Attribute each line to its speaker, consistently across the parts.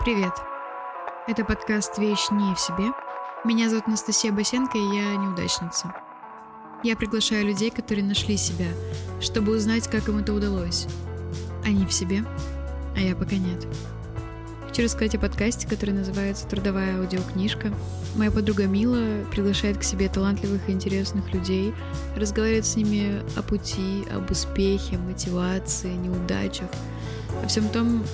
Speaker 1: Привет. Это подкаст «Вещь не в себе». Меня зовут Анастасия Басенко, и я неудачница. Я приглашаю людей, которые нашли себя, чтобы узнать, как им это удалось. Они в себе, а я пока нет. Хочу рассказать о подкасте, который называется «Трудовая аудиокнижка». Моя подруга Мила приглашает к себе талантливых и интересных людей, разговаривает с ними о пути, об успехе, мотивации, неудачах, о всем том,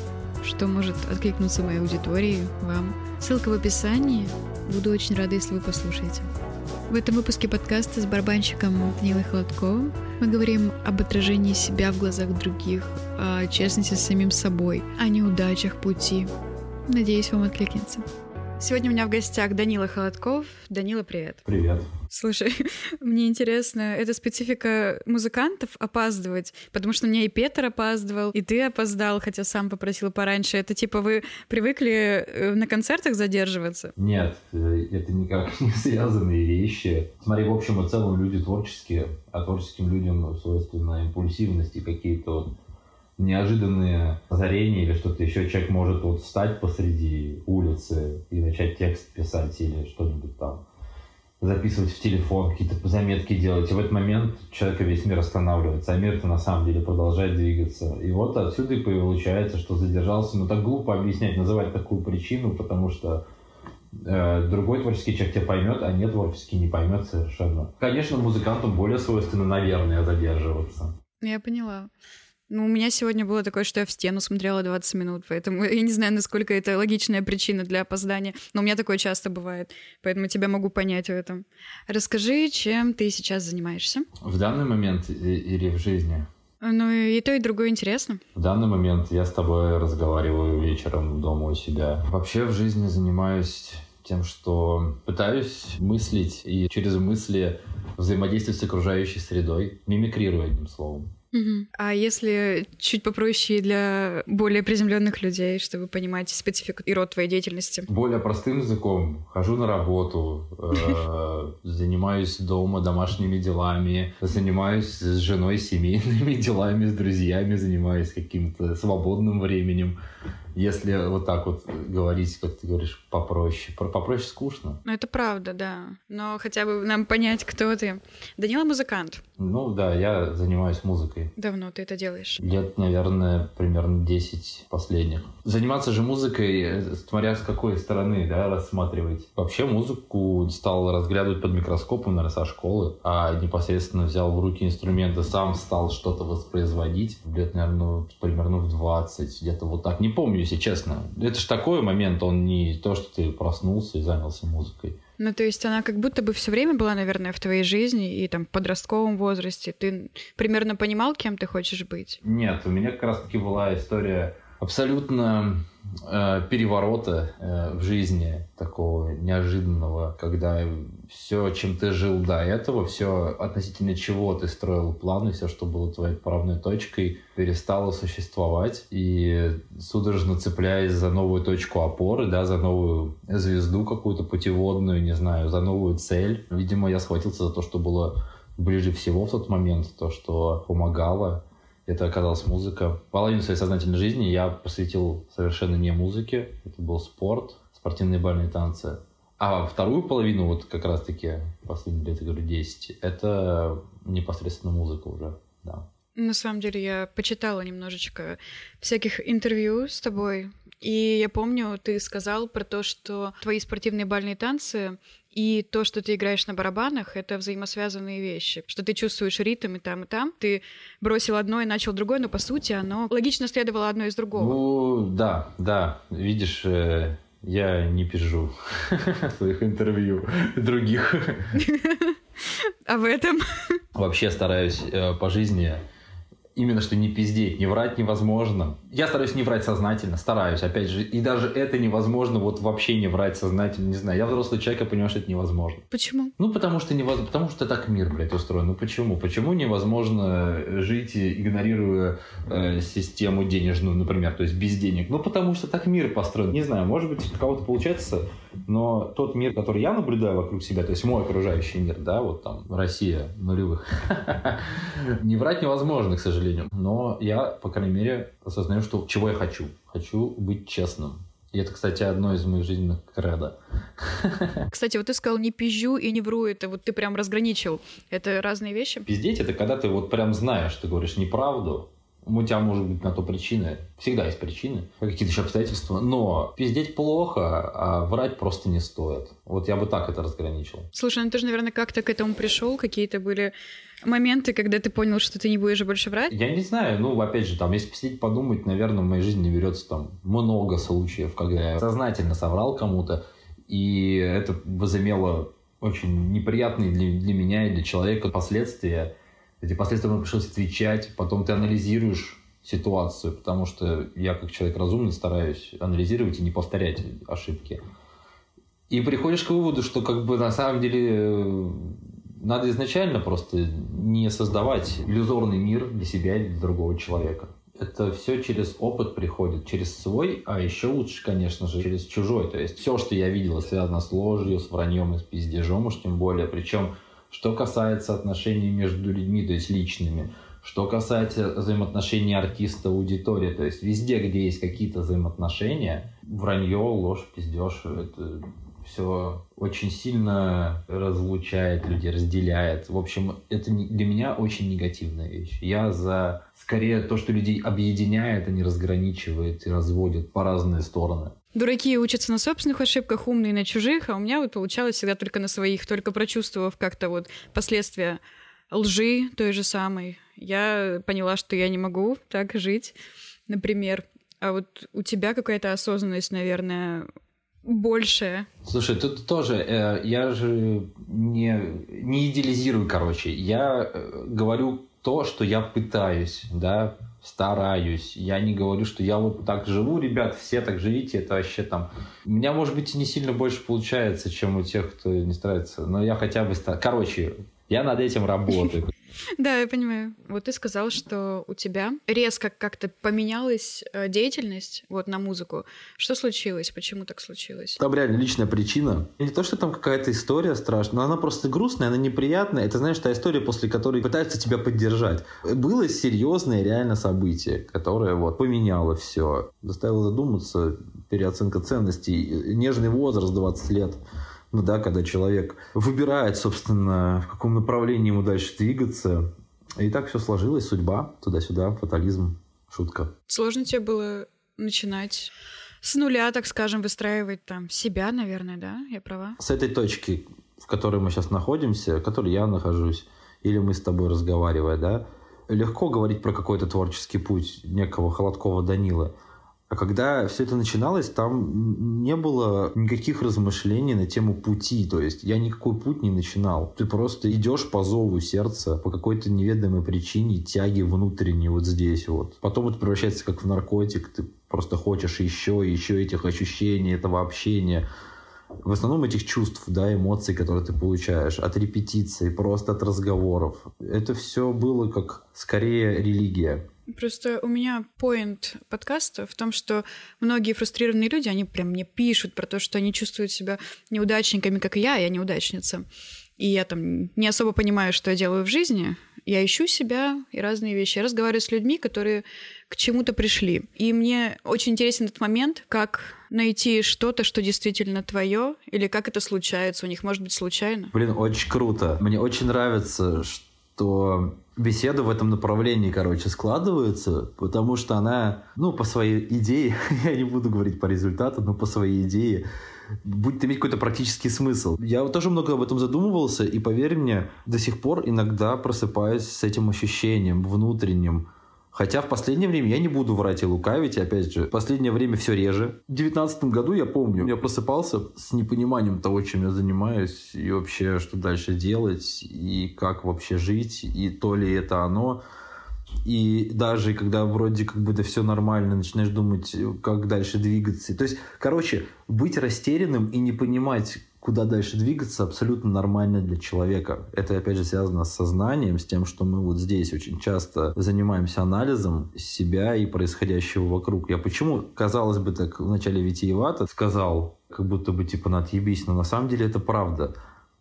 Speaker 1: что может откликнуться моей аудитории, вам. Ссылка в описании. Буду очень рада, если вы послушаете. В этом выпуске подкаста с барабанщиком Данилой Холодковым мы говорим об отражении себя в глазах других, о честности с самим собой, о неудачах пути. Надеюсь, вам откликнется. Сегодня у меня в гостях Данила Холодков. Данила, привет.
Speaker 2: Привет.
Speaker 1: Слушай, мне интересно, это специфика музыкантов опаздывать, потому что у меня и Петр опаздывал, и ты опоздал, хотя сам попросил пораньше. Это типа вы привыкли э, на концертах задерживаться?
Speaker 2: Нет, э, это никак не связанные вещи. Смотри, в общем и целом люди творческие, а творческим людям свойственна импульсивность и какие-то вот неожиданные озарения или что-то еще, человек может вот встать посреди улицы и начать текст писать или что-нибудь там записывать в телефон, какие-то заметки делать. И в этот момент человека весь мир останавливается, а мир-то на самом деле продолжает двигаться. И вот отсюда и получается, что задержался. Но так глупо объяснять, называть такую причину, потому что э, другой творческий человек тебя поймет, а не творческий не поймет совершенно. Конечно, музыкантам более свойственно, наверное, задерживаться.
Speaker 1: Я поняла. Ну, у меня сегодня было такое, что я в стену смотрела 20 минут, поэтому я не знаю, насколько это логичная причина для опоздания, но у меня такое часто бывает, поэтому тебя могу понять в этом. Расскажи, чем ты сейчас занимаешься?
Speaker 2: В данный момент или в жизни?
Speaker 1: Ну, и то, и другое интересно.
Speaker 2: В данный момент я с тобой разговариваю вечером дома у себя. Вообще в жизни занимаюсь тем, что пытаюсь мыслить и через мысли взаимодействовать с окружающей средой, мимикрирую одним словом.
Speaker 1: Угу. А если чуть попроще для более приземленных людей, чтобы понимать специфику и род твоей деятельности?
Speaker 2: Более простым языком. Хожу на работу, э, занимаюсь дома домашними делами, занимаюсь с женой семейными делами, с друзьями, занимаюсь каким-то свободным временем. Если вот так вот говорить, как ты говоришь, попроще. Попроще скучно.
Speaker 1: Ну, это правда, да. Но хотя бы нам понять, кто ты. Данила музыкант.
Speaker 2: Ну да, я занимаюсь музыкой.
Speaker 1: Давно ты это делаешь?
Speaker 2: Лет, наверное, примерно 10 последних. Заниматься же музыкой, э, смотря с какой стороны, да, рассматривать. Вообще музыку стал разглядывать под микроскопом, наверное, со школы, а непосредственно взял в руки инструменты, сам стал что-то воспроизводить. Лет, наверное, примерно в 20, где-то вот так. Не помню, если честно. Это же такой момент, он не то, что ты проснулся и занялся музыкой.
Speaker 1: Ну, то есть она как будто бы все время была, наверное, в твоей жизни и там в подростковом возрасте. Ты примерно понимал, кем ты хочешь быть?
Speaker 2: Нет, у меня как раз-таки была история абсолютно э, переворота э, в жизни такого неожиданного, когда все, чем ты жил до этого, все относительно чего ты строил планы, все, что было твоей правной точкой, перестало существовать. И судорожно цепляясь за новую точку опоры, да, за новую звезду какую-то путеводную, не знаю, за новую цель. Видимо, я схватился за то, что было ближе всего в тот момент, то, что помогало это оказалась музыка. Половину своей сознательной жизни я посвятил совершенно не музыке. Это был спорт, спортивные бальные танцы. А вторую половину, вот как раз-таки последние лет, я говорю, 10, это непосредственно музыка уже, да.
Speaker 1: На самом деле я почитала немножечко всяких интервью с тобой, и я помню, ты сказал про то, что твои спортивные бальные танцы и то, что ты играешь на барабанах, это взаимосвязанные вещи. Что ты чувствуешь ритм и там, и там. Ты бросил одно и начал другое, но по сути оно логично следовало одно из другого.
Speaker 2: Ну, да, да. Видишь, э, я не пижу своих интервью других.
Speaker 1: А в этом?
Speaker 2: Вообще стараюсь э, по жизни именно что не пиздеть, не врать невозможно. Я стараюсь не врать сознательно, стараюсь, опять же, и даже это невозможно, вот вообще не врать сознательно, не знаю. Я взрослый человек, я понимаю, что это невозможно.
Speaker 1: Почему?
Speaker 2: Ну, потому что невозможно, потому что так мир, блядь, устроен. Ну, почему? Почему невозможно жить, игнорируя э, систему денежную, например, то есть без денег? Ну, потому что так мир построен. Не знаю, может быть, у кого-то получается, но тот мир, который я наблюдаю вокруг себя, то есть мой окружающий мир, да, вот там Россия нулевых, не врать невозможно, к сожалению. Но я, по крайней мере, осознаю, что чего я хочу. Хочу быть честным. И это, кстати, одно из моих жизненных кредо.
Speaker 1: Кстати, вот ты сказал не пизжу и не вру, это вот ты прям разграничил. Это разные вещи?
Speaker 2: Пиздеть — это когда ты вот прям знаешь, ты говоришь неправду, у тебя может быть на то причины. Всегда есть причины, какие-то еще обстоятельства. Но пиздеть плохо, а врать просто не стоит. Вот я бы так это разграничил.
Speaker 1: Слушай, ну ты же, наверное, как-то к этому пришел, какие-то были моменты, когда ты понял, что ты не будешь больше врать?
Speaker 2: Я не знаю. Ну, опять же, там, если посидеть подумать, наверное, в моей жизни не берется там много случаев, когда я сознательно соврал кому-то, и это возымело очень неприятные для, для меня и для человека последствия эти последствия мне пришлось отвечать, потом ты анализируешь ситуацию, потому что я как человек разумный стараюсь анализировать и не повторять ошибки. И приходишь к выводу, что как бы на самом деле э, надо изначально просто не создавать иллюзорный мир для себя или для другого человека. Это все через опыт приходит, через свой, а еще лучше, конечно же, через чужой. То есть все, что я видел, связано с ложью, с враньем и с пиздежом, уж тем более. Причем что касается отношений между людьми, то есть личными, что касается взаимоотношений артиста аудитории, то есть везде, где есть какие-то взаимоотношения, вранье, ложь, пиздеж, это все очень сильно разлучает людей, разделяет. В общем, это для меня очень негативная вещь. Я за скорее то, что людей объединяет, а не разграничивает и разводит по разные стороны.
Speaker 1: Дураки учатся на собственных ошибках, умные на чужих, а у меня вот получалось всегда только на своих, только прочувствовав как-то вот последствия лжи той же самой. Я поняла, что я не могу так жить, например. А вот у тебя какая-то осознанность, наверное, большая.
Speaker 2: Слушай, тут тоже, э, я же не, не идеализирую, короче. Я э, говорю то, что я пытаюсь, да, стараюсь. Я не говорю, что я вот так живу, ребят, все так живите, это вообще там... У меня, может быть, не сильно больше получается, чем у тех, кто не старается, но я хотя бы... Короче, я над этим работаю.
Speaker 1: Да, я понимаю. Вот ты сказал, что у тебя резко как-то поменялась э, деятельность вот на музыку. Что случилось? Почему так случилось?
Speaker 2: Там реально личная причина. Не то, что там какая-то история страшная, но она просто грустная, она неприятная. Это, знаешь, та история, после которой пытаются тебя поддержать. Было серьезное реально событие, которое вот поменяло все. Заставило задуматься, переоценка ценностей. Нежный возраст 20 лет ну да, когда человек выбирает, собственно, в каком направлении ему дальше двигаться. И так все сложилось, судьба, туда-сюда, фатализм, шутка.
Speaker 1: Сложно тебе было начинать с нуля, так скажем, выстраивать там себя, наверное, да? Я права?
Speaker 2: С этой точки, в которой мы сейчас находимся, в которой я нахожусь, или мы с тобой разговаривая, да, легко говорить про какой-то творческий путь некого Холодкова Данила. А когда все это начиналось, там не было никаких размышлений на тему пути. То есть я никакой путь не начинал. Ты просто идешь по зову сердца по какой-то неведомой причине тяги внутренней вот здесь вот. Потом это превращается как в наркотик. Ты просто хочешь еще и еще этих ощущений, этого общения в основном этих чувств, да, эмоций, которые ты получаешь, от репетиций, просто от разговоров. Это все было как скорее религия.
Speaker 1: Просто у меня поинт подкаста в том, что многие фрустрированные люди, они прям мне пишут про то, что они чувствуют себя неудачниками, как и я, я неудачница. И я там не особо понимаю, что я делаю в жизни. Я ищу себя и разные вещи. Я разговариваю с людьми, которые к чему-то пришли. И мне очень интересен этот момент, как найти что-то, что действительно твое, или как это случается у них, может быть, случайно.
Speaker 2: Блин, очень круто. Мне очень нравится, что беседа в этом направлении, короче, складывается, потому что она, ну, по своей идее, я не буду говорить по результату, но по своей идее, будет иметь какой-то практический смысл. Я тоже много об этом задумывался, и поверь мне, до сих пор иногда просыпаюсь с этим ощущением внутренним, Хотя в последнее время я не буду врать и лукавить, опять же, в последнее время все реже. В девятнадцатом году, я помню, я просыпался с непониманием того, чем я занимаюсь, и вообще, что дальше делать, и как вообще жить, и то ли это оно. И даже когда вроде как бы это все нормально, начинаешь думать, как дальше двигаться. То есть, короче, быть растерянным и не понимать, куда дальше двигаться, абсолютно нормально для человека. Это, опять же, связано с сознанием, с тем, что мы вот здесь очень часто занимаемся анализом себя и происходящего вокруг. Я почему, казалось бы, так в начале витиевато сказал, как будто бы типа на отъебись, но на самом деле это правда.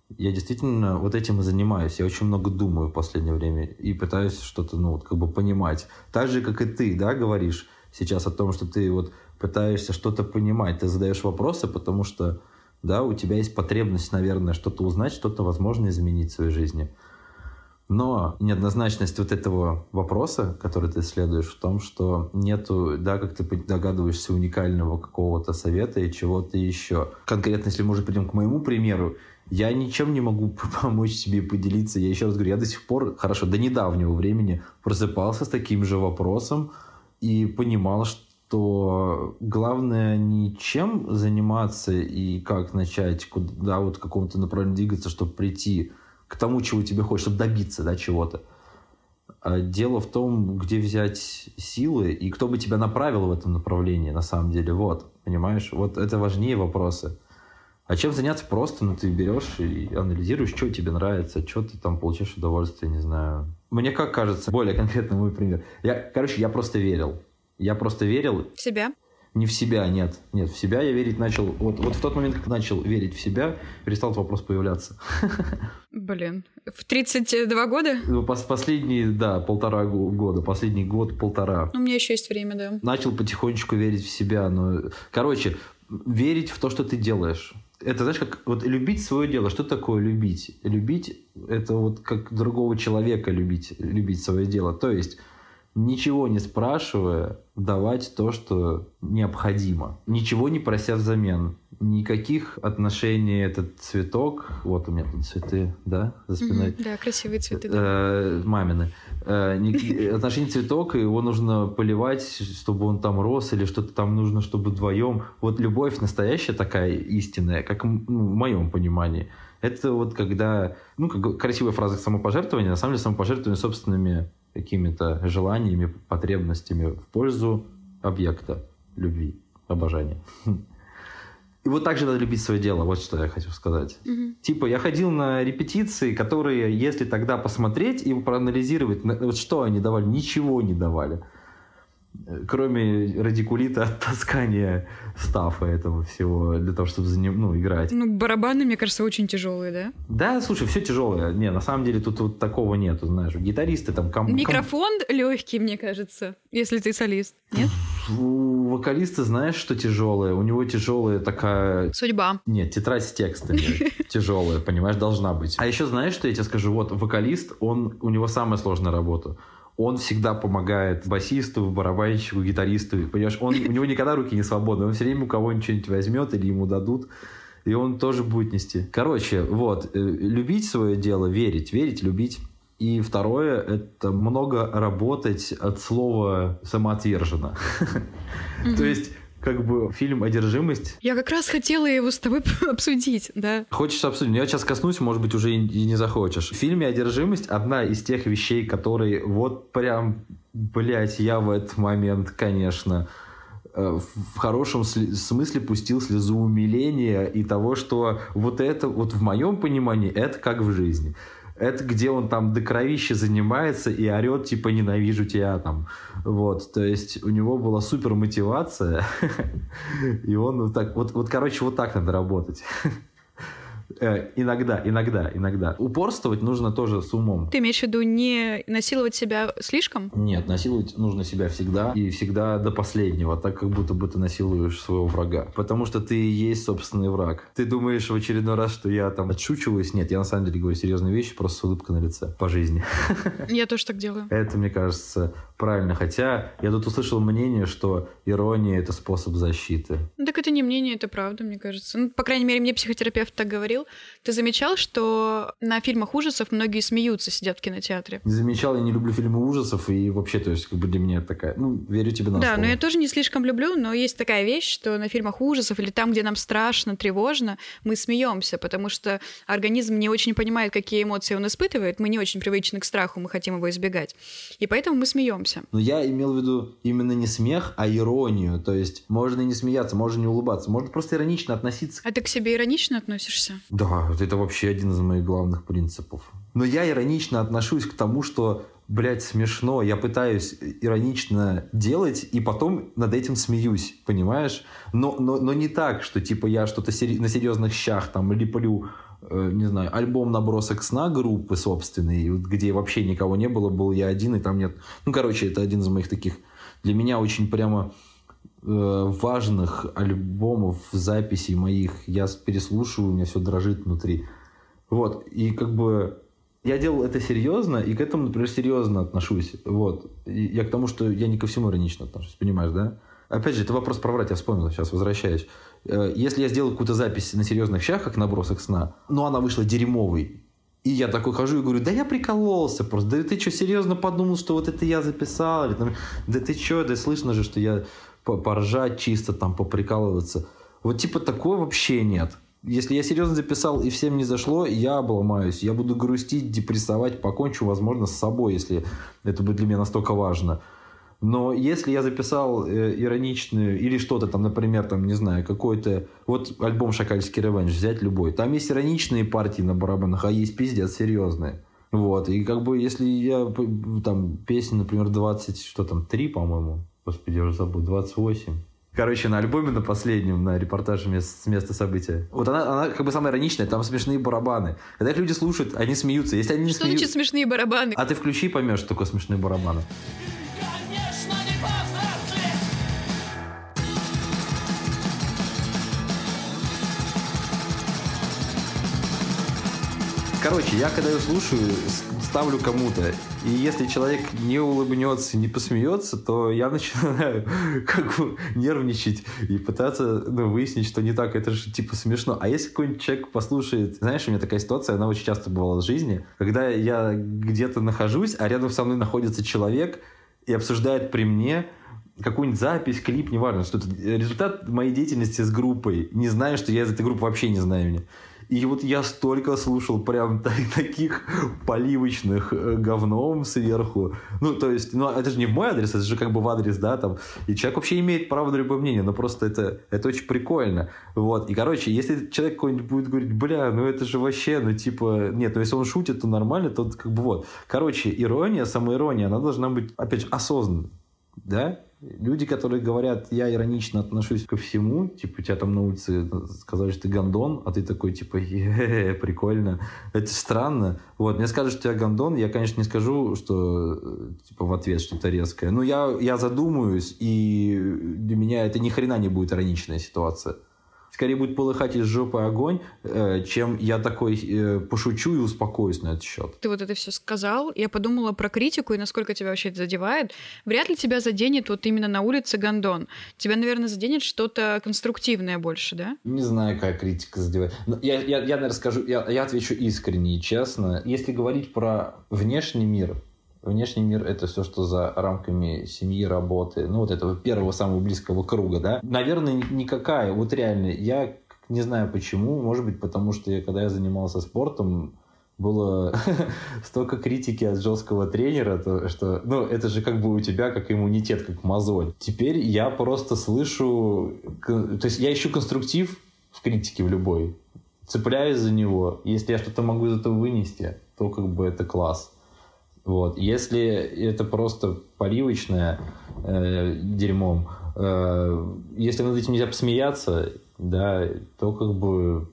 Speaker 2: Я действительно вот этим и занимаюсь. Я очень много думаю в последнее время и пытаюсь что-то, ну, вот как бы понимать. Так же, как и ты, да, говоришь сейчас о том, что ты вот пытаешься что-то понимать, ты задаешь вопросы, потому что, да, у тебя есть потребность, наверное, что-то узнать, что-то, возможно, изменить в своей жизни. Но неоднозначность вот этого вопроса, который ты исследуешь, в том, что нету, да, как ты догадываешься, уникального какого-то совета и чего-то еще. Конкретно, если мы уже придем к моему примеру, я ничем не могу помочь себе поделиться. Я еще раз говорю, я до сих пор, хорошо, до недавнего времени просыпался с таким же вопросом и понимал, что главное не чем заниматься и как начать, куда вот какому-то направлению двигаться, чтобы прийти к тому, чего тебе хочешь, чтобы добиться да, чего-то. А дело в том, где взять силы и кто бы тебя направил в этом направлении, на самом деле. Вот, понимаешь? Вот это важнее вопросы. А чем заняться просто, ну, ты берешь и анализируешь, что тебе нравится, что ты там получаешь удовольствие, не знаю. Мне как кажется, более конкретно мой пример. Я, короче, я просто верил. Я просто верил.
Speaker 1: В себя?
Speaker 2: Не в себя, нет. Нет, в себя я верить начал... Вот, вот в тот момент, как начал верить в себя, перестал этот вопрос появляться.
Speaker 1: Блин. В 32 года?
Speaker 2: Ну, последние, да, полтора года. Последний год-полтора.
Speaker 1: У меня еще есть время, да.
Speaker 2: Начал потихонечку верить в себя. Но... Короче, верить в то, что ты делаешь это, знаешь, как вот любить свое дело. Что такое любить? Любить – это вот как другого человека любить, любить свое дело. То есть ничего не спрашивая, давать то, что необходимо. Ничего не прося взамен. Никаких отношений этот цветок, вот у меня тут цветы, да, за спиной.
Speaker 1: Mm-hmm, да, красивые цветы. Да.
Speaker 2: Э, мамины. Э, отношения цветок, его нужно поливать, чтобы он там рос, или что-то там нужно, чтобы вдвоем. Вот любовь настоящая такая истинная, как ну, в моем понимании. Это вот когда, ну, как красивая фраза самопожертвования, на самом деле самопожертвование собственными какими-то желаниями, потребностями в пользу объекта любви, обожания. И вот так же надо любить свое дело, вот что я хочу сказать. Угу. Типа, я ходил на репетиции, которые, если тогда посмотреть и проанализировать, вот что они давали, ничего не давали кроме радикулита от таскания стафа этого всего для того, чтобы за ним, ну, играть.
Speaker 1: Ну, барабаны, мне кажется, очень тяжелые, да?
Speaker 2: Да, слушай, все тяжелое. Не, на самом деле тут вот такого нету, знаешь. Гитаристы там... Ком,
Speaker 1: Микрофон ком... легкий, мне кажется, если ты солист, нет?
Speaker 2: У вокалиста знаешь, что тяжелое? У него тяжелая такая...
Speaker 1: Судьба.
Speaker 2: Нет, тетрадь с текстами тяжелая, понимаешь, должна быть. А еще знаешь, что я тебе скажу? Вот вокалист, он, у него самая сложная работа он всегда помогает басисту, барабанщику, гитаристу. Понимаешь, он, у него никогда руки не свободны. Он все время у кого-нибудь что-нибудь возьмет или ему дадут. И он тоже будет нести. Короче, вот, э, любить свое дело, верить, верить, любить. И второе, это много работать от слова самоотверженно. То есть как бы фильм «Одержимость».
Speaker 1: Я как раз хотела его с тобой обсудить, да.
Speaker 2: Хочешь обсудить? Я сейчас коснусь, может быть, уже и не захочешь. В фильме «Одержимость» одна из тех вещей, которые вот прям, блядь, я в этот момент, конечно, э, в хорошем смысле пустил слезу умиления и того, что вот это, вот в моем понимании, это как в жизни это где он там до кровища занимается и орет, типа, ненавижу тебя там. Вот, то есть у него была супер мотивация, и он вот так, вот, вот, короче, вот так надо работать. Э, иногда, иногда, иногда. Упорствовать нужно тоже с умом.
Speaker 1: Ты имеешь в виду не насиловать себя слишком?
Speaker 2: Нет, насиловать нужно себя всегда и всегда до последнего, так как будто бы ты насилуешь своего врага. Потому что ты и есть собственный враг. Ты думаешь в очередной раз, что я там отшучиваюсь? Нет, я на самом деле говорю серьезные вещи, просто с улыбкой на лице по жизни.
Speaker 1: Я тоже так делаю.
Speaker 2: Это, мне кажется, правильно. Хотя я тут услышал мнение, что ирония — это способ защиты.
Speaker 1: Ну, так это не мнение, это правда, мне кажется. Ну, по крайней мере, мне психотерапевт так говорил. Ты замечал, что на фильмах ужасов многие смеются, сидят в кинотеатре?
Speaker 2: Не замечал, я не люблю фильмы ужасов, и вообще, то есть, как бы для меня такая, ну, верю тебе на
Speaker 1: Да,
Speaker 2: слово.
Speaker 1: но я тоже не слишком люблю, но есть такая вещь, что на фильмах ужасов или там, где нам страшно, тревожно, мы смеемся, потому что организм не очень понимает, какие эмоции он испытывает, мы не очень привычны к страху, мы хотим его избегать. И поэтому мы смеемся.
Speaker 2: Но я имел в виду именно не смех, а иронию. То есть можно не смеяться, можно не улыбаться, можно просто иронично относиться.
Speaker 1: А ты к себе иронично относишься?
Speaker 2: Да, это вообще один из моих главных принципов. Но я иронично отношусь к тому, что блядь, смешно. Я пытаюсь иронично делать, и потом над этим смеюсь, понимаешь? Но, но, но не так, что типа я что-то на серьезных щах там липлю Э, не знаю, альбом «Набросок сна» группы собственный, где вообще никого не было, был я один, и там нет... Ну, короче, это один из моих таких, для меня очень прямо важных альбомов, записей моих я переслушиваю, у меня все дрожит внутри. Вот, и как бы я делал это серьезно, и к этому, например, серьезно отношусь. Вот. И я к тому, что я не ко всему иронично отношусь, понимаешь, да? Опять же, это вопрос про врать, я вспомнил, сейчас возвращаюсь. Э, если я сделал какую-то запись на серьезных щах, как набросок сна, но она вышла дерьмовой, и я такой хожу и говорю, да я прикололся просто, да ты что, серьезно подумал, что вот это я записал? Или, там, да ты что, да слышно же, что я поржать чисто, там, поприкалываться. Вот типа такого вообще нет. Если я серьезно записал и всем не зашло, я обломаюсь. Я буду грустить, депрессовать, покончу, возможно, с собой, если это будет для меня настолько важно. Но если я записал э, ироничную или что-то там, например, там, не знаю, какой-то... Вот альбом «Шакальский ревенж» взять любой. Там есть ироничные партии на барабанах, а есть пиздец серьезные. Вот. И как бы если я там песня, например, 20, что там, 3, по-моему, господи, я уже забыл, 28. Короче, на альбоме на последнем, на репортаже с места события. Вот она, она как бы самая ироничная, там смешные барабаны. Когда их люди слушают, они смеются. Если они не
Speaker 1: что смеют... значит смешные барабаны?
Speaker 2: А ты включи и поймешь, что такое смешные барабаны. Короче, я когда ее слушаю, ставлю кому-то. И если человек не улыбнется, не посмеется, то я начинаю как бы нервничать и пытаться ну, выяснить, что не так. Это же типа смешно. А если какой-нибудь человек послушает... Знаешь, у меня такая ситуация, она очень часто бывала в жизни, когда я где-то нахожусь, а рядом со мной находится человек и обсуждает при мне какую-нибудь запись, клип, неважно, что это результат моей деятельности с группой, не знаю, что я из этой группы вообще не знаю меня. И вот я столько слушал прям таких поливочных э, говном сверху. Ну, то есть, ну, это же не в мой адрес, это же как бы в адрес, да, там. И человек вообще имеет право на любое мнение, но просто это, это очень прикольно. Вот. И, короче, если человек какой-нибудь будет говорить, бля, ну это же вообще, ну, типа, нет, ну, если он шутит, то нормально, то как бы вот. Короче, ирония, самоирония, она должна быть, опять же, осознанной. Да? Люди, которые говорят, я иронично отношусь ко всему, типа, тебя там на улице сказали, что ты гондон, а ты такой, типа, прикольно. Это странно. Вот, мне скажут, что я гондон, я, конечно, не скажу, что, типа, в ответ что-то резкое. Но я, я задумаюсь, и для меня это ни хрена не будет ироничная ситуация скорее будет полыхать из жопы огонь, э, чем я такой э, пошучу и успокоюсь на этот счет.
Speaker 1: Ты вот это все сказал, я подумала про критику и насколько тебя вообще это задевает. Вряд ли тебя заденет вот именно на улице гондон. Тебя, наверное, заденет что-то конструктивное больше, да?
Speaker 2: Не знаю, какая критика задевает. Но я, я, я наверное, скажу, я, я отвечу искренне и честно. Если говорить про внешний мир, Внешний мир — это все, что за рамками семьи, работы, ну, вот этого первого самого близкого круга, да. Наверное, никакая, вот реально, я не знаю почему, может быть, потому что я, когда я занимался спортом, было столько критики от жесткого тренера, то, что, ну, это же как бы у тебя как иммунитет, как мозоль. Теперь я просто слышу, то есть я ищу конструктив в критике в любой, цепляюсь за него. Если я что-то могу из этого вынести, то как бы это класс. Вот. Если это просто поливочное э, дерьмом, э, если над этим нельзя посмеяться, да, то как бы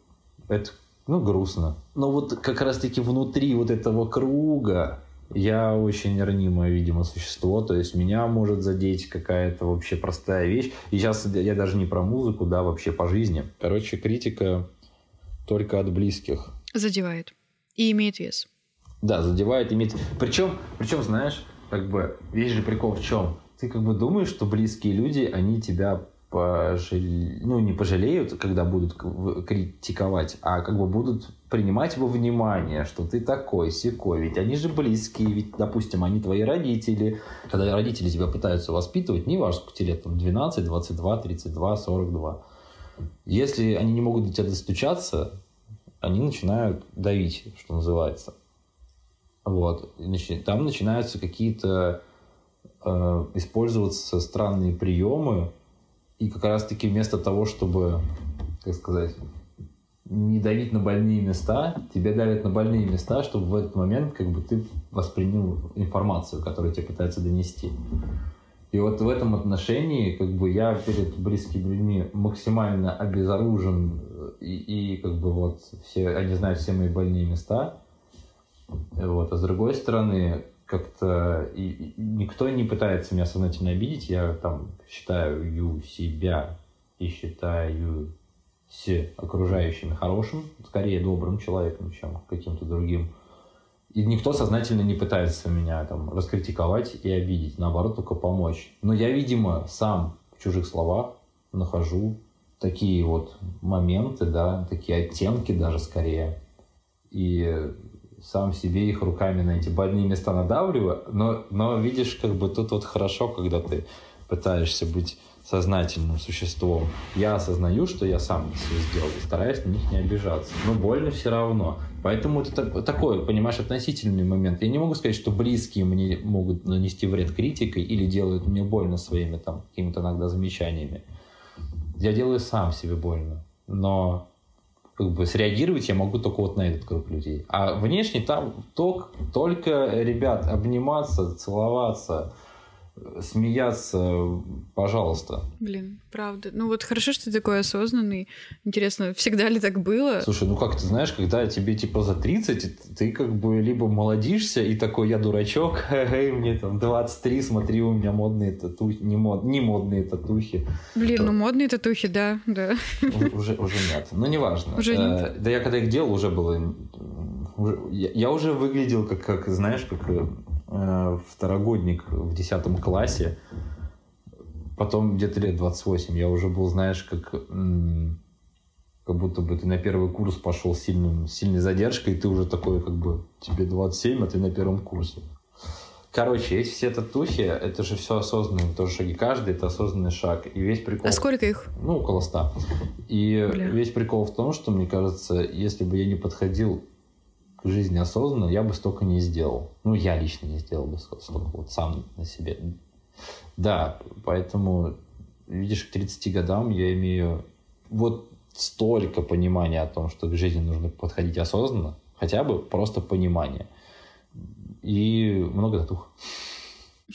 Speaker 2: это ну, грустно. Но вот как раз-таки внутри вот этого круга я очень ранимое, видимо, существо, то есть меня может задеть какая-то вообще простая вещь. И сейчас я даже не про музыку, да, вообще по жизни. Короче, критика только от близких.
Speaker 1: Задевает. И имеет вес.
Speaker 2: Да, задевает, иметь. Причем, причем, знаешь, как бы, весь же прикол в чем? Ты как бы думаешь, что близкие люди, они тебя пожалеют, ну, не пожалеют, когда будут критиковать, а как бы будут принимать во внимание, что ты такой, секой. Ведь они же близкие, ведь, допустим, они твои родители. Когда родители тебя пытаются воспитывать, не важно, сколько тебе лет, там, 12, 22, 32, 42. Если они не могут до тебя достучаться, они начинают давить, что называется. Вот. Там начинаются какие-то э, использоваться странные приемы, и как раз-таки вместо того, чтобы, как сказать, не давить на больные места, тебе давят на больные места, чтобы в этот момент как бы ты воспринял информацию, которую тебе пытаются донести. И вот в этом отношении как бы я перед близкими людьми максимально обезоружен и, и как бы вот все, они знают все мои больные места – вот. А с другой стороны, как-то и, и никто не пытается меня сознательно обидеть. Я там считаю себя и считаю с окружающими хорошим, скорее добрым человеком, чем каким-то другим. И никто сознательно не пытается меня там раскритиковать и обидеть, наоборот, только помочь. Но я, видимо, сам в чужих словах нахожу такие вот моменты, да, такие оттенки даже скорее. И сам себе их руками на эти больные места надавливаю, но, но видишь, как бы тут вот хорошо, когда ты пытаешься быть сознательным существом. Я осознаю, что я сам все сделал, и стараюсь на них не обижаться. Но больно все равно. Поэтому это такой, понимаешь, относительный момент. Я не могу сказать, что близкие мне могут нанести вред критикой или делают мне больно своими там какими-то иногда замечаниями. Я делаю сам себе больно. Но как бы среагировать я могу только вот на этот круг людей. А внешне там ток только ребят обниматься, целоваться, смеяться, пожалуйста.
Speaker 1: Блин, правда. Ну вот хорошо, что ты такой осознанный. Интересно, всегда ли так было?
Speaker 2: Слушай, ну как ты знаешь, когда тебе типа за 30, ты как бы либо молодишься и такой, я дурачок, эй, мне там 23, смотри, у меня модные татухи, не, мод, не модные татухи.
Speaker 1: Блин, ну модные татухи, да, да.
Speaker 2: Уже, уже нет, но неважно.
Speaker 1: Уже нет. Э,
Speaker 2: да я когда их делал, уже было... Я, уже выглядел как, как, знаешь, как Э, второгодник в 10 классе. Потом где-то лет 28 я уже был, знаешь, как, как будто бы ты на первый курс пошел с сильным, сильной задержкой, и ты уже такой, как бы, тебе 27, а ты на первом курсе. Короче, эти все татухи, это же все осознанные тоже шаги. Каждый это осознанный шаг. И весь прикол...
Speaker 1: А сколько их?
Speaker 2: Ну, около ста. И Бля. весь прикол в том, что, мне кажется, если бы я не подходил к жизни осознанно, я бы столько не сделал. Ну, я лично не сделал бы столько вот сам на себе. Да, поэтому, видишь, к 30 годам я имею вот столько понимания о том, что к жизни нужно подходить осознанно, хотя бы просто понимание. И много татух.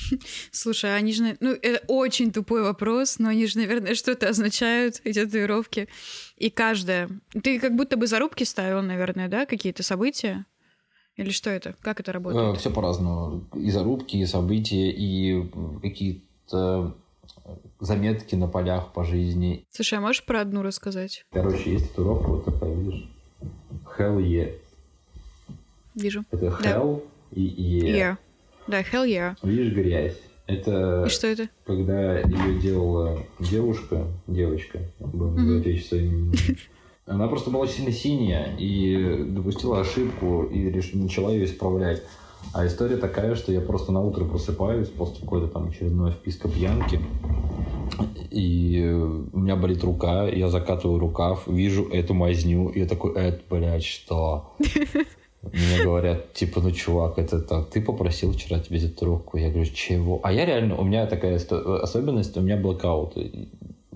Speaker 1: Слушай, а они же... Ну, это очень тупой вопрос, но они же, наверное, что-то означают, эти татуировки. И каждая... Ты как будто бы зарубки ставил, наверное, да? Какие-то события? Или что это? Как это работает?
Speaker 2: Э, Все по-разному. И зарубки, и события, и какие-то заметки на полях по жизни.
Speaker 1: Слушай, а можешь про одну рассказать?
Speaker 2: Короче, есть татуировка вот такая, видишь? Hell yeah.
Speaker 1: Вижу.
Speaker 2: Это hell да. и yeah.
Speaker 1: yeah. Да, hell yeah.
Speaker 2: Видишь грязь? Это...
Speaker 1: И что это?
Speaker 2: Когда ее делала девушка, девочка, будем называть вещи своим Она просто была сильно синяя и допустила ошибку и реш... начала ее исправлять. А история такая, что я просто на утро просыпаюсь после какой-то там очередной вписка пьянки, и у меня болит рука, я закатываю рукав, вижу эту мазню, и я такой, это, блядь, что? Мне говорят, типа, ну, чувак, это так, ты попросил вчера тебе татуировку. Я говорю, чего? А я реально, у меня такая особенность, у меня блокаут.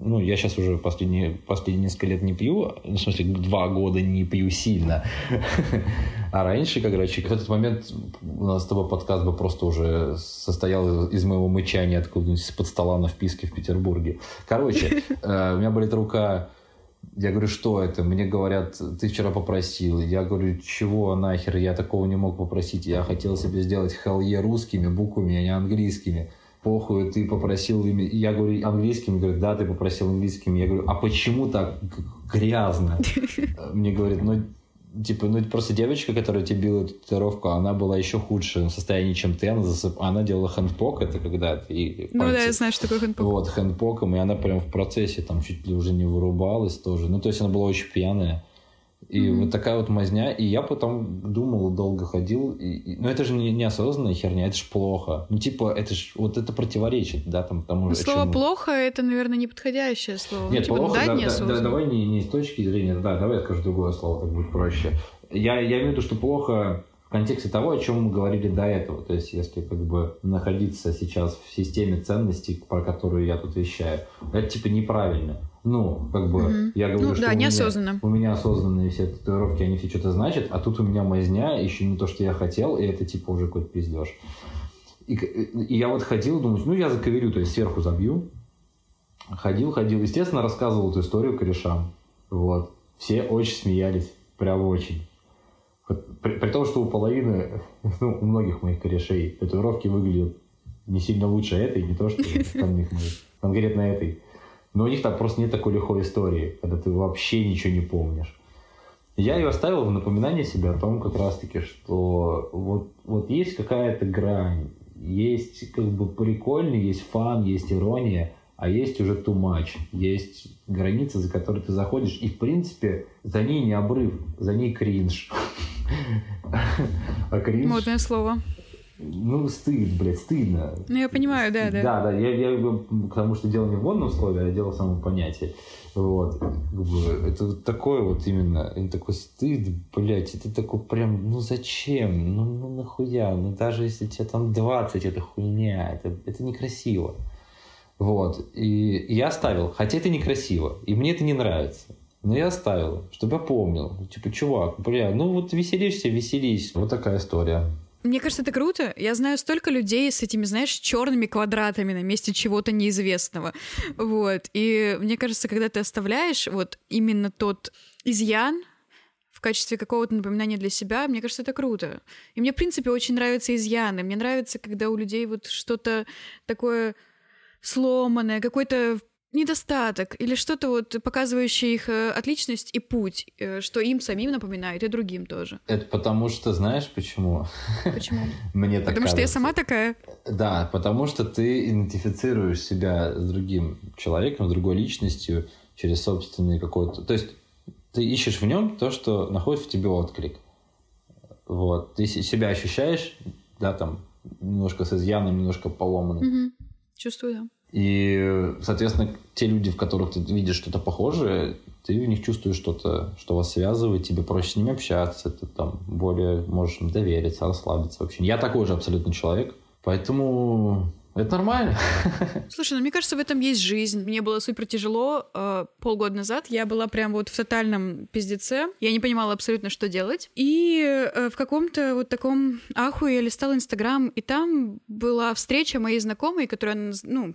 Speaker 2: Ну, я сейчас уже последние, последние несколько лет не пью, ну, в смысле, два года не пью сильно. А раньше, короче, в этот момент у нас с тобой подкаст бы просто уже состоял из моего мычания откуда-нибудь из-под стола на вписке в Петербурге. Короче, э, у меня болит рука я говорю, что это? Мне говорят, ты вчера попросил. Я говорю, чего нахер? Я такого не мог попросить. Я хотел себе сделать хеле русскими буквами, а не английскими. Похуй, ты попросил ими. Я говорю, английскими. Говорит, да, ты попросил английскими. Я говорю, а почему так грязно? Мне говорят, ну, типа, ну, просто девочка, которая тебе била эту татуировку, она была еще худше в состоянии, чем ты. Она, засып... она делала хэндпок, это когда ты...
Speaker 1: Ну да, я знаю, что такое хэндпок.
Speaker 2: Вот, хэндпоком, и она прям в процессе там чуть ли уже не вырубалась тоже. Ну, то есть она была очень пьяная. И mm-hmm. вот такая вот мазня. И я потом думал, долго ходил. И, и, ну, это же не, неосознанная херня, это же плохо. Ну, типа, это ж вот это противоречит, да, там, тому
Speaker 1: же. Слово чему... плохо это, наверное, неподходящее слово.
Speaker 2: Нет,
Speaker 1: типа,
Speaker 2: плохо, да, да, да, давай не, не с точки зрения, да, давай я скажу другое слово, так будет проще. Я, я имею в виду, что плохо в контексте того, о чем мы говорили до этого. То есть, если как бы находиться сейчас в системе ценностей, про которую я тут вещаю, это типа неправильно. Ну, как бы, угу. я говорю,
Speaker 1: ну,
Speaker 2: что
Speaker 1: да,
Speaker 2: у,
Speaker 1: неосознанно.
Speaker 2: Меня, у меня осознанные все татуировки, они все что-то значат, а тут у меня мазня, еще не то, что я хотел, и это типа уже какой-то пиздеж. И, и я вот ходил, думаю, ну, я заковерю, то есть сверху забью. Ходил, ходил. Естественно, рассказывал эту историю корешам. Вот. Все очень смеялись. Прям очень. При, при том, что у половины, ну, у многих моих корешей татуировки выглядят не сильно лучше этой, не то, что остальных моих, конкретно этой. Но у них там просто нет такой лихой истории, когда ты вообще ничего не помнишь. Я ее оставил в напоминание себе о том, как раз-таки, что вот, вот есть какая-то грань, есть как бы прикольно, есть фан, есть ирония, а есть уже too much, есть граница, за которой ты заходишь, и в принципе за ней не обрыв, за ней кринж.
Speaker 1: А кринж... Модное слово.
Speaker 2: Ну, стыд, блядь, стыдно.
Speaker 1: Ну, я понимаю, да, да.
Speaker 2: Да, да, я, я к тому, что дело не в модном слове, а дело в самом понятии. Вот. Это вот такое вот именно, такой стыд, блядь, это такой прям, ну зачем? Ну, ну нахуя? Ну даже если тебе там 20, это хуйня, это, это некрасиво. Вот. И я оставил, хотя это некрасиво, и мне это не нравится. Но я оставил, чтобы я помнил. Типа, чувак, бля, ну вот веселишься, веселись. Вот такая история.
Speaker 1: Мне кажется, это круто. Я знаю столько людей с этими, знаешь, черными квадратами на месте чего-то неизвестного. Вот. И мне кажется, когда ты оставляешь вот именно тот изъян, в качестве какого-то напоминания для себя, мне кажется, это круто. И мне, в принципе, очень нравятся изъяны. Мне нравится, когда у людей вот что-то такое сломанное, какой-то недостаток или что-то вот показывающее их э, отличность и путь, э, что им самим напоминает и другим тоже.
Speaker 2: Это потому что знаешь почему?
Speaker 1: Почему?
Speaker 2: Мне так
Speaker 1: Потому
Speaker 2: кажется.
Speaker 1: что я сама такая.
Speaker 2: Да, потому что ты идентифицируешь себя с другим человеком, с другой личностью через собственный какой-то... То есть ты ищешь в нем то, что находит в тебе отклик. Вот. Ты себя ощущаешь, да, там, немножко с изъяном, немножко поломанным.
Speaker 1: Угу. Чувствую, да.
Speaker 2: И, соответственно, те люди, в которых ты видишь что-то похожее, ты в них чувствуешь что-то, что вас связывает, тебе проще с ними общаться, ты там более можешь им довериться, расслабиться вообще. Я такой же абсолютно человек, поэтому это нормально.
Speaker 1: Слушай, ну мне кажется, в этом есть жизнь. Мне было супер тяжело. Э, полгода назад я была прям вот в тотальном пиздеце. Я не понимала абсолютно, что делать. И э, в каком-то вот таком аху я листала Инстаграм, и там была встреча моей знакомой, которая, ну,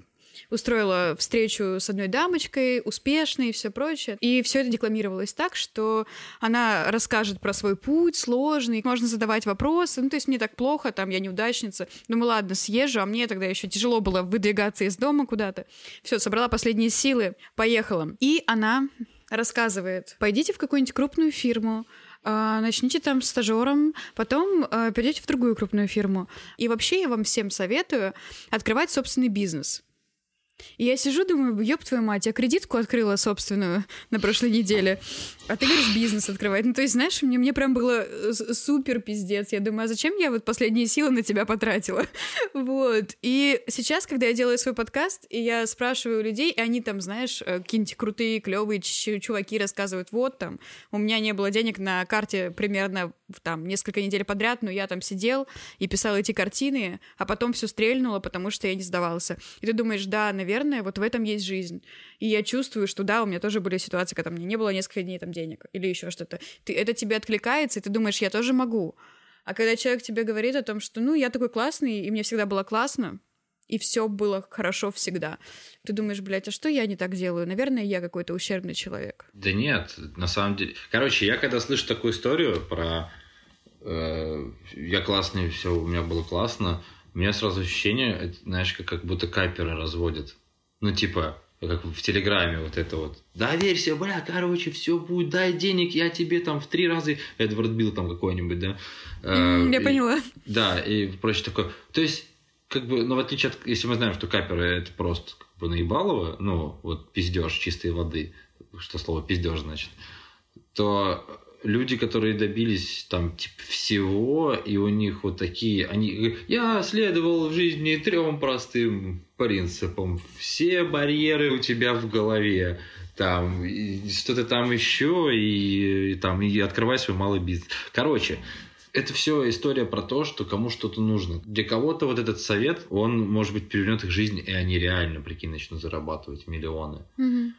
Speaker 1: устроила встречу с одной дамочкой, успешной и все прочее. И все это декламировалось так, что она расскажет про свой путь сложный, можно задавать вопросы. Ну, то есть мне так плохо, там я неудачница. Думаю, ладно, съезжу, а мне тогда еще тяжело было выдвигаться из дома куда-то. Все, собрала последние силы, поехала. И она рассказывает, пойдите в какую-нибудь крупную фирму, а, начните там стажером, потом э, перейдете в другую крупную фирму. И вообще я вам всем советую открывать собственный бизнес. И я сижу, думаю, ёб твою мать, я кредитку открыла собственную на прошлой неделе, а ты говоришь бизнес открывать. Ну, то есть, знаешь, мне, мне прям было э, супер пиздец. Я думаю, а зачем я вот последние силы на тебя потратила? вот. И сейчас, когда я делаю свой подкаст, и я спрашиваю людей, и они там, знаешь, э, какие-нибудь крутые, клевые чуваки рассказывают, вот там, у меня не было денег на карте примерно там несколько недель подряд, но я там сидел и писал эти картины, а потом все стрельнуло, потому что я не сдавался. И ты думаешь, да, наверное, вот в этом есть жизнь. И я чувствую, что да, у меня тоже были ситуации, когда мне не было несколько дней там денег или еще что-то. Ты, это тебе откликается, и ты думаешь, я тоже могу. А когда человек тебе говорит о том, что, ну, я такой классный, и мне всегда было классно, и все было хорошо всегда. Ты думаешь, блядь, а что я не так делаю? Наверное, я какой-то ущербный человек.
Speaker 2: Да нет, на самом деле. Короче, я когда слышу такую историю про э, я классный, все у меня было классно, у меня сразу ощущение, знаешь, как, как будто каперы разводят. Ну, типа, как в Телеграме вот это вот. Доверься, бля, короче, все будет, дай денег, я тебе там в три раза... Эдвард Билл там какой-нибудь, да?
Speaker 1: Mm, я и, поняла.
Speaker 2: Да, и прочее такое. То есть, как бы, ну, в отличие от, если мы знаем, что каперы это просто как бы наебалово, ну, вот пиздеж чистой воды, что слово пиздеж значит, то люди, которые добились там типа, всего, и у них вот такие, они, я следовал в жизни трем простым принципам. Все барьеры у тебя в голове там что-то там еще и, и там и открывай свой малый бизнес. Короче, это все история про то, что кому что-то нужно. Для кого-то вот этот совет, он, может быть, перевернет их жизнь, и они реально, прикинь, начнут зарабатывать миллионы.
Speaker 1: Mm-hmm.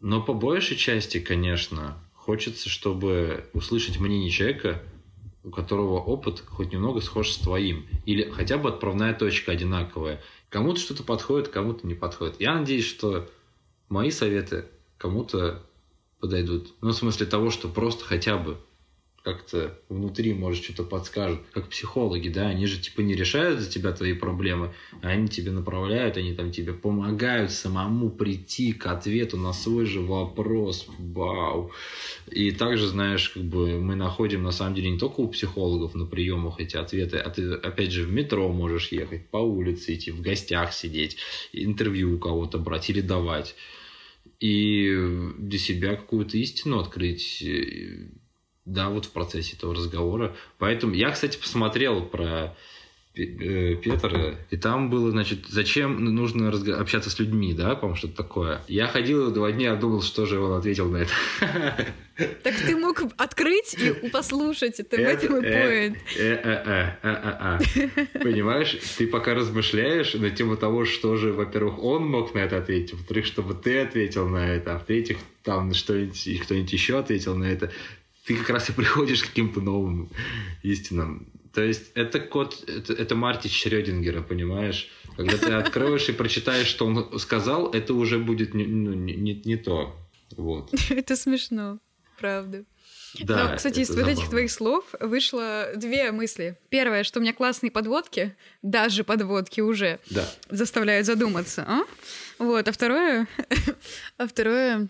Speaker 2: Но по большей части, конечно, хочется, чтобы услышать мнение человека, у которого опыт хоть немного схож с твоим. Или хотя бы отправная точка одинаковая. Кому-то что-то подходит, кому-то не подходит. Я надеюсь, что мои советы кому-то подойдут. Ну, в смысле того, что просто хотя бы как-то внутри, может, что-то подскажут. Как психологи, да, они же типа не решают за тебя твои проблемы, а они тебе направляют, они там тебе помогают самому прийти к ответу на свой же вопрос. Вау. И также, знаешь, как бы мы находим на самом деле не только у психологов на приемах эти ответы, а ты опять же в метро можешь ехать, по улице идти, в гостях сидеть, интервью у кого-то брать или давать. И для себя какую-то истину открыть да, вот в процессе этого разговора. Поэтому я, кстати, посмотрел про э, Петра, и там было, значит, зачем нужно разго- общаться с людьми, да, по-моему, что-то такое. Я ходил два дня, думал, что же он ответил на это.
Speaker 1: Так ты мог открыть и послушать, это в этом и поинт.
Speaker 2: Понимаешь, ты пока размышляешь на тему того, что же, во-первых, он мог на это ответить, во-вторых, чтобы ты ответил на это, а в-третьих, там что-нибудь, кто-нибудь еще ответил на это ты как раз и приходишь к каким-то новым истинам. То есть это код, это, это Мартич Шрёдингера, понимаешь? Когда ты откроешь и прочитаешь, что он сказал, это уже будет не, ну, не, не, не то. Вот.
Speaker 1: Это смешно, правда. Да, Но, кстати, из вот этих твоих слов вышло две мысли. Первое, что у меня классные подводки, даже подводки уже
Speaker 2: да.
Speaker 1: заставляют задуматься. А? Вот, а второе... а второе...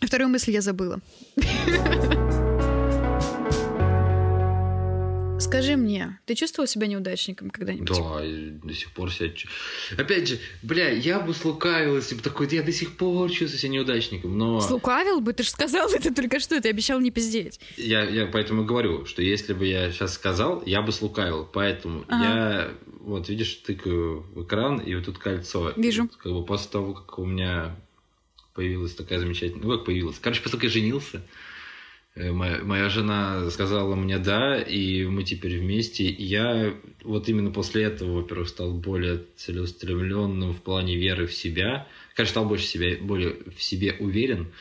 Speaker 1: Вторую мысль я забыла. Скажи мне, ты чувствовал себя неудачником когда-нибудь?
Speaker 2: Да, до сих пор себя... Опять же, бля, я бы слукавил, если бы такой, я до сих пор чувствую себя неудачником, но...
Speaker 1: Слукавил бы? Ты же сказал это только что, ты обещал не пиздеть.
Speaker 2: Я, я поэтому говорю, что если бы я сейчас сказал, я бы слукавил. Поэтому ага. я, вот видишь, тыкаю в экран, и вот тут кольцо.
Speaker 1: Вижу.
Speaker 2: Вот, как бы после того, как у меня появилась такая замечательная... Ну, как появилась? Короче, после того, как я женился, моя, моя жена сказала мне да, и мы теперь вместе. И я вот именно после этого, во-первых, стал более целеустремленным в плане веры в себя. Конечно, стал больше себя, более в себе уверен.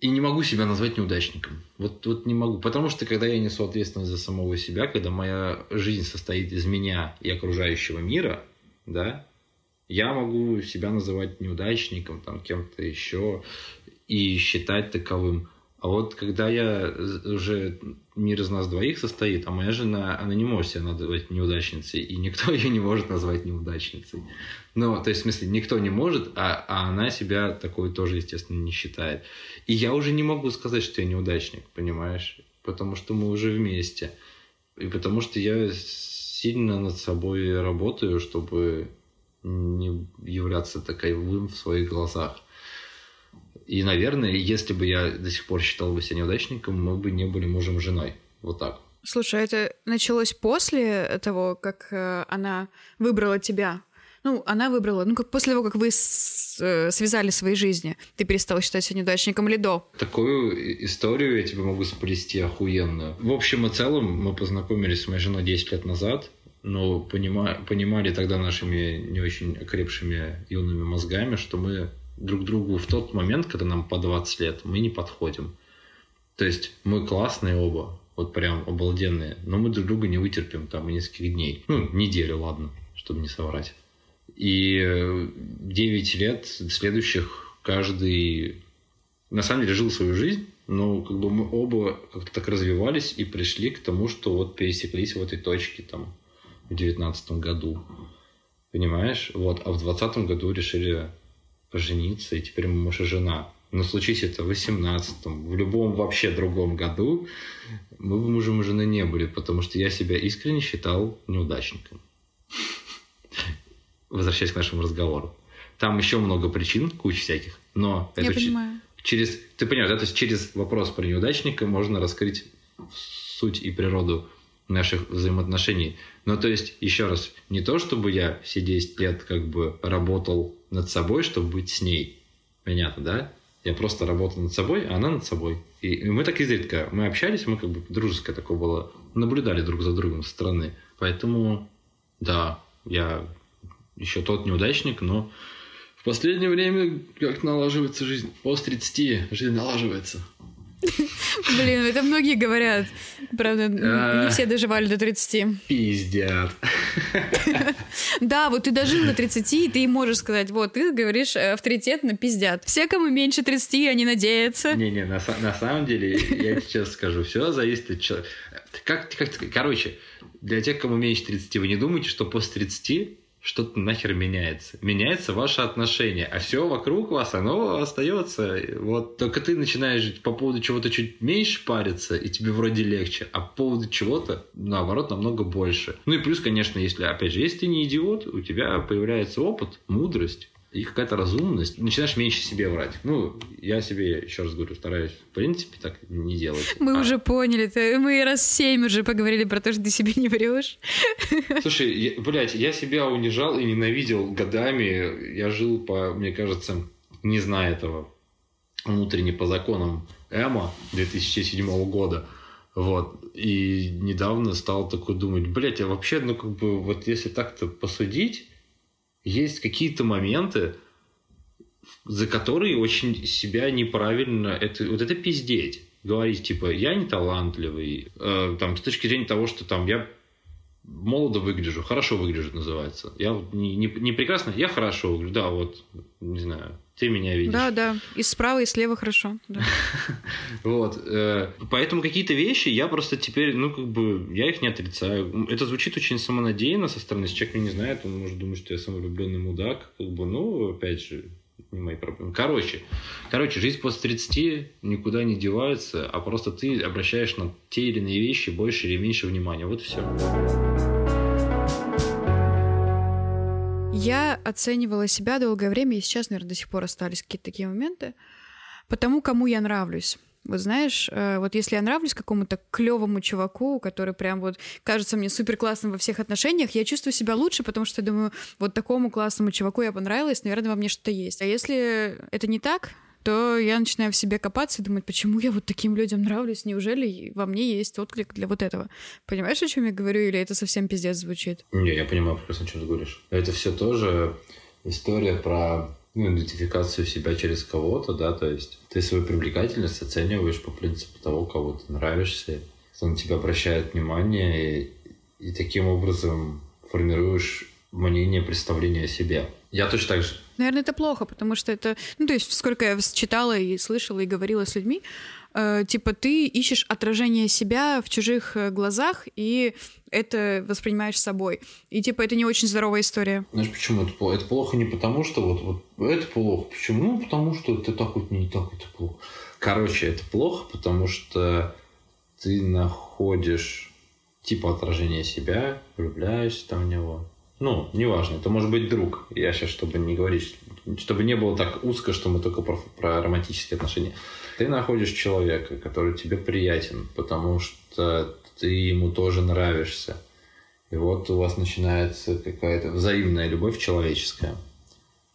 Speaker 2: И не могу себя назвать неудачником. Вот, вот не могу. Потому что когда я несу ответственность за самого себя, когда моя жизнь состоит из меня и окружающего мира, да, я могу себя называть неудачником, там, кем-то еще, и считать таковым. А вот когда я уже мир из нас двоих состоит, а моя жена, она не может себя назвать неудачницей, и никто ее не может назвать неудачницей. Ну, то есть, в смысле, никто не может, а, а она себя такой тоже, естественно, не считает. И я уже не могу сказать, что я неудачник, понимаешь? Потому что мы уже вместе. И потому что я сильно над собой работаю, чтобы не являться таковым в своих глазах. И, наверное, если бы я до сих пор считал бы себя неудачником, мы бы не были мужем и женой. Вот так.
Speaker 1: Слушай, а это началось после того, как э, она выбрала тебя? Ну, она выбрала, ну, как после того, как вы с, э, связали свои жизни, ты перестал считать себя неудачником или до?
Speaker 2: Такую историю я тебе могу сплести охуенную. В общем и целом, мы познакомились с моей женой 10 лет назад, но понима, понимали тогда нашими не очень окрепшими юными мозгами, что мы друг другу в тот момент, когда нам по 20 лет, мы не подходим. То есть мы классные оба, вот прям обалденные, но мы друг друга не вытерпим там нескольких дней. Ну, неделю, ладно, чтобы не соврать. И 9 лет следующих каждый на самом деле жил свою жизнь, но как бы мы оба как-то так развивались и пришли к тому, что вот пересеклись в этой точке там в девятнадцатом году. Понимаешь? Вот, а в двадцатом году решили пожениться, и теперь мы муж и жена. Но случись это в 18-м, в любом вообще другом году, мы бы мужем и женой не были, потому что я себя искренне считал неудачником. Возвращаясь к нашему разговору. Там еще много причин, куча всяких, но
Speaker 1: я это понимаю.
Speaker 2: через, ты понимаешь, да, то есть через вопрос про неудачника можно раскрыть суть и природу наших взаимоотношений. Но то есть, еще раз, не то, чтобы я все 10 лет как бы работал над собой, чтобы быть с ней. Понятно, да? Я просто работал над собой, а она над собой. И мы так изредка, мы общались, мы как бы дружеское такое было, наблюдали друг за другом со стороны. Поэтому, да, я еще тот неудачник, но в последнее время как налаживается жизнь. После 30 жизнь налаживается.
Speaker 1: Блин, это многие говорят. Правда, не все доживали до 30.
Speaker 2: Пиздят.
Speaker 1: Да, вот ты дожил до 30, и ты можешь сказать, вот, ты говоришь э, авторитетно пиздят. Все, кому меньше 30, они надеются.
Speaker 2: Не-не, на, на самом деле, я сейчас скажу, все зависит от человека. Как, как, короче, для тех, кому меньше 30, вы не думайте, что после 30 что-то нахер меняется. Меняется ваше отношение, а все вокруг вас, оно остается. Вот только ты начинаешь по поводу чего-то чуть меньше париться, и тебе вроде легче, а по поводу чего-то, наоборот, намного больше. Ну и плюс, конечно, если, опять же, если ты не идиот, у тебя появляется опыт, мудрость, и какая-то разумность, начинаешь меньше себе врать. Ну, я себе, еще раз говорю, стараюсь, в принципе, так не делать.
Speaker 1: Мы а... уже поняли, ты, мы раз семь уже поговорили про то, что ты себе не врешь.
Speaker 2: Слушай, я, блядь, я себя унижал и ненавидел годами. Я жил по, мне кажется, не зная этого, внутренне по законам Эма 2007 года. Вот. И недавно стал такой думать, блядь, а вообще, ну, как бы, вот если так-то посудить, есть какие-то моменты, за которые очень себя неправильно... Это, вот это пиздеть. Говорить, типа, я не талантливый. Э, там, с точки зрения того, что там я молодо выгляжу, хорошо выгляжу, называется. Я не, не, не прекрасно, я хорошо выгляжу. Да, вот, не знаю, ты меня видишь.
Speaker 1: Да, да. И справа, и слева хорошо.
Speaker 2: Вот. Э, поэтому какие-то вещи я просто теперь, ну, как бы, я их не отрицаю. Это звучит очень самонадеянно со стороны. Если человек меня не знает, он может думать, что я самовлюбленный мудак. Как бы, ну, опять же, не мои проблемы. Короче, короче, жизнь после 30 никуда не девается, а просто ты обращаешь на те или иные вещи больше или меньше внимания. Вот и все.
Speaker 1: Я оценивала себя долгое время, и сейчас, наверное, до сих пор остались какие-то такие моменты, потому кому я нравлюсь. Вот знаешь, э, вот если я нравлюсь какому-то клевому чуваку, который прям вот кажется мне супер классным во всех отношениях, я чувствую себя лучше, потому что думаю, вот такому классному чуваку я понравилась, наверное, во мне что-то есть. А если это не так, то я начинаю в себе копаться и думать, почему я вот таким людям нравлюсь, неужели во мне есть отклик для вот этого? Понимаешь, о чем я говорю, или это совсем пиздец звучит?
Speaker 2: Не, я понимаю прекрасно, о чем ты говоришь. Это все тоже история про ну, идентификацию себя через кого-то, да, то есть ты свою привлекательность оцениваешь по принципу того, кого ты нравишься, кто на тебя обращает внимание, и, и таким образом формируешь мнение, представление о себе. Я точно так же.
Speaker 1: Наверное, это плохо, потому что это... Ну, то есть, сколько я читала и слышала и говорила с людьми, э, типа, ты ищешь отражение себя в чужих э, глазах, и это воспринимаешь собой. И, типа, это не очень здоровая история.
Speaker 2: Знаешь, почему это плохо? Это плохо не потому, что вот, вот это плохо. Почему? Потому что это так вот не так, это плохо. Короче, это плохо, потому что ты находишь типа отражение себя, влюбляешься там в него, ну, неважно, это может быть друг. Я сейчас, чтобы не говорить, чтобы не было так узко, что мы только про, про романтические отношения. Ты находишь человека, который тебе приятен, потому что ты ему тоже нравишься. И вот у вас начинается какая-то взаимная любовь человеческая.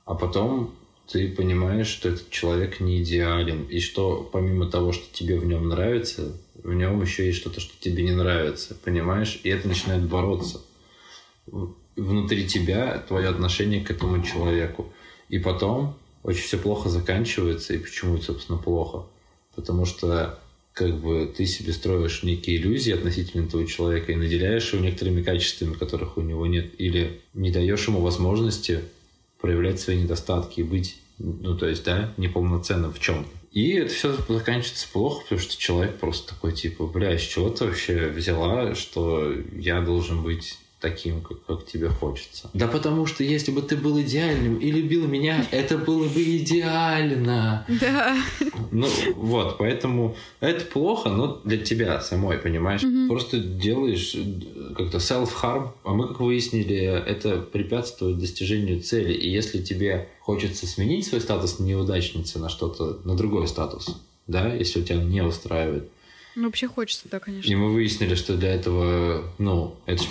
Speaker 2: А потом ты понимаешь, что этот человек не идеален, и что помимо того, что тебе в нем нравится, в нем еще есть что-то, что тебе не нравится, понимаешь? И это начинает бороться внутри тебя твое отношение к этому человеку. И потом очень все плохо заканчивается. И почему это, собственно, плохо? Потому что как бы ты себе строишь некие иллюзии относительно этого человека и наделяешь его некоторыми качествами, которых у него нет, или не даешь ему возможности проявлять свои недостатки и быть, ну, то есть, да, неполноценным в чем И это все заканчивается плохо, потому что человек просто такой, типа, бля, с чего ты вообще взяла, что я должен быть таким, как, как тебе хочется. Да потому что если бы ты был идеальным и любил меня, это было бы идеально.
Speaker 1: Да.
Speaker 2: Ну вот, поэтому это плохо, но для тебя самой, понимаешь? Угу. Просто делаешь э, как-то self-harm, а мы, как выяснили, это препятствует достижению цели. И если тебе хочется сменить свой статус неудачницы на что-то, на другой статус, да, если у тебя не устраивает,
Speaker 1: ну, вообще хочется, да, конечно.
Speaker 2: И мы выяснили, что для этого, ну, это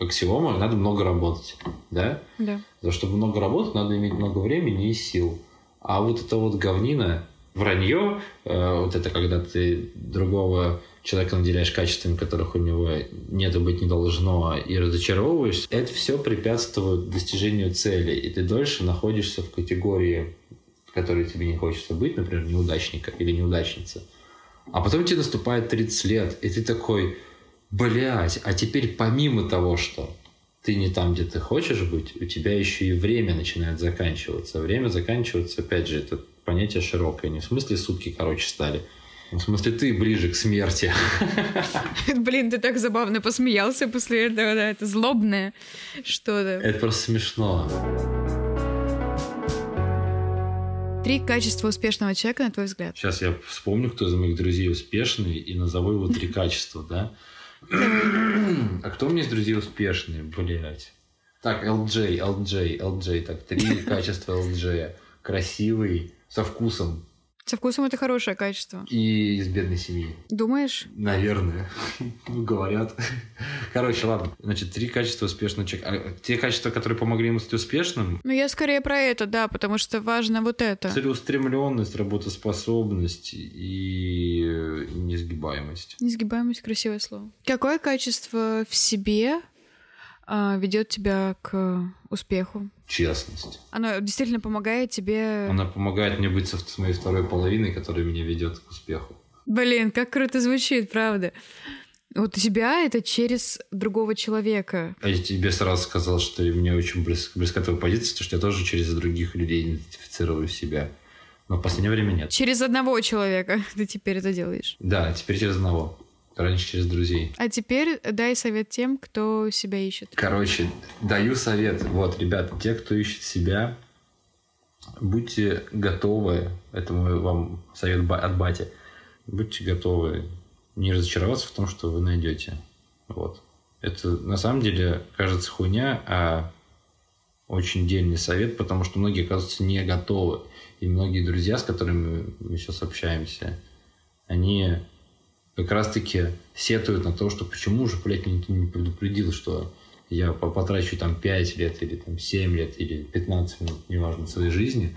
Speaker 2: аксиома, надо много работать, да?
Speaker 1: Да.
Speaker 2: За чтобы много работать, надо иметь много времени и сил. А вот это вот говнина, вранье, э, вот это когда ты другого человека наделяешь качествами, которых у него нет и быть не должно, и разочаровываешься, это все препятствует достижению цели. И ты дольше находишься в категории, в которой тебе не хочется быть, например, неудачника или неудачница. А потом тебе наступает 30 лет, и ты такой, Блять, а теперь помимо того, что ты не там, где ты хочешь быть, у тебя еще и время начинает заканчиваться. Время заканчиваться, опять же, это понятие широкое. Не в смысле сутки короче стали, в смысле, ты ближе к смерти.
Speaker 1: Блин, ты так забавно посмеялся после этого, да, это злобное что-то.
Speaker 2: Это просто смешно.
Speaker 1: Три качества успешного человека, на твой взгляд?
Speaker 2: Сейчас я вспомню, кто из моих друзей успешный, и назову его три качества, да? А кто у меня из друзей успешные, блядь? Так, LJ, LJ, LJ, так, три качества LJ. Красивый, со вкусом,
Speaker 1: со вкусом это хорошее качество.
Speaker 2: И из бедной семьи.
Speaker 1: Думаешь?
Speaker 2: Наверное. Говорят. Короче, ладно. Значит, три качества успешного человека. А те качества, которые помогли ему стать успешным?
Speaker 1: Ну, я скорее про это, да, потому что важно вот это.
Speaker 2: Целеустремленность, работоспособность и несгибаемость.
Speaker 1: Несгибаемость – красивое слово. Какое качество в себе ведет тебя к успеху?
Speaker 2: Честность.
Speaker 1: Оно действительно помогает тебе...
Speaker 2: Она помогает мне быть с моей второй половиной, которая меня ведет к успеху.
Speaker 1: Блин, как круто звучит, правда. Вот у тебя это через другого человека.
Speaker 2: А я тебе сразу сказал, что мне очень близко, близка твоя позиция, потому что я тоже через других людей идентифицирую себя. Но в последнее время нет.
Speaker 1: Через одного человека ты теперь это делаешь?
Speaker 2: Да, теперь через одного. Раньше через друзей.
Speaker 1: А теперь дай совет тем, кто себя ищет.
Speaker 2: Короче, даю совет. Вот, ребята, те, кто ищет себя, будьте готовы, это мой вам совет от бати, будьте готовы не разочароваться в том, что вы найдете. Вот. Это на самом деле кажется хуйня, а очень дельный совет, потому что многие, оказываются, не готовы. И многие друзья, с которыми мы сейчас общаемся, они как раз-таки сетуют на то, что почему же, блядь, никто не предупредил, что я потрачу там 5 лет или там 7 лет или 15 минут, неважно, своей жизни,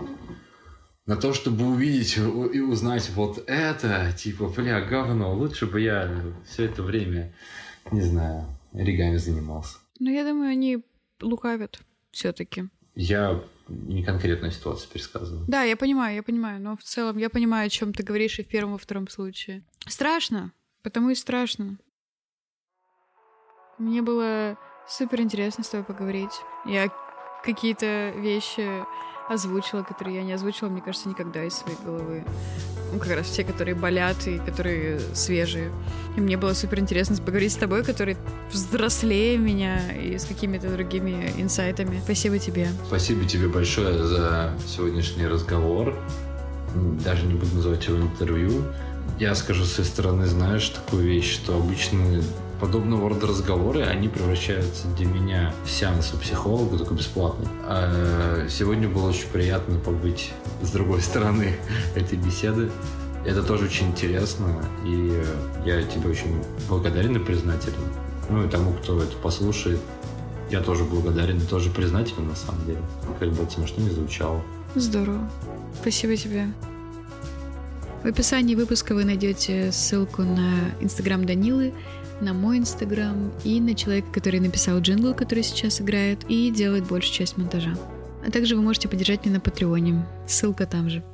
Speaker 2: на то, чтобы увидеть и узнать вот это, типа, бля, говно, лучше бы я все это время, не знаю, оригами занимался.
Speaker 1: Ну, я думаю, они лукавят все-таки.
Speaker 2: Я не конкретную ситуацию пересказываю.
Speaker 1: Да, я понимаю, я понимаю, но в целом я понимаю, о чем ты говоришь и в первом, и во втором случае. Страшно, потому и страшно. Мне было супер интересно с тобой поговорить. Я какие-то вещи озвучила, которые я не озвучила, мне кажется, никогда из своей головы. Ну, как раз те, которые болят и которые свежие. И мне было супер интересно поговорить с тобой, который взрослее меня и с какими-то другими инсайтами. Спасибо тебе.
Speaker 2: Спасибо тебе большое за сегодняшний разговор. Даже не буду называть его интервью. Я скажу со стороны, знаешь, такую вещь, что обычно подобного рода разговоры, они превращаются для меня в сеанс у психолога, только бесплатный. А сегодня было очень приятно побыть с другой стороны этой беседы. Это тоже очень интересно, и я тебе очень благодарен и признателен. Ну и тому, кто это послушает, я тоже благодарен и тоже признателен на самом деле. Как бы это смешно не звучало.
Speaker 1: Здорово. Спасибо тебе. В описании выпуска вы найдете ссылку на инстаграм Данилы, на мой инстаграм и на человека, который написал джингл, который сейчас играет и делает большую часть монтажа. А также вы можете поддержать меня на Патреоне. Ссылка там же.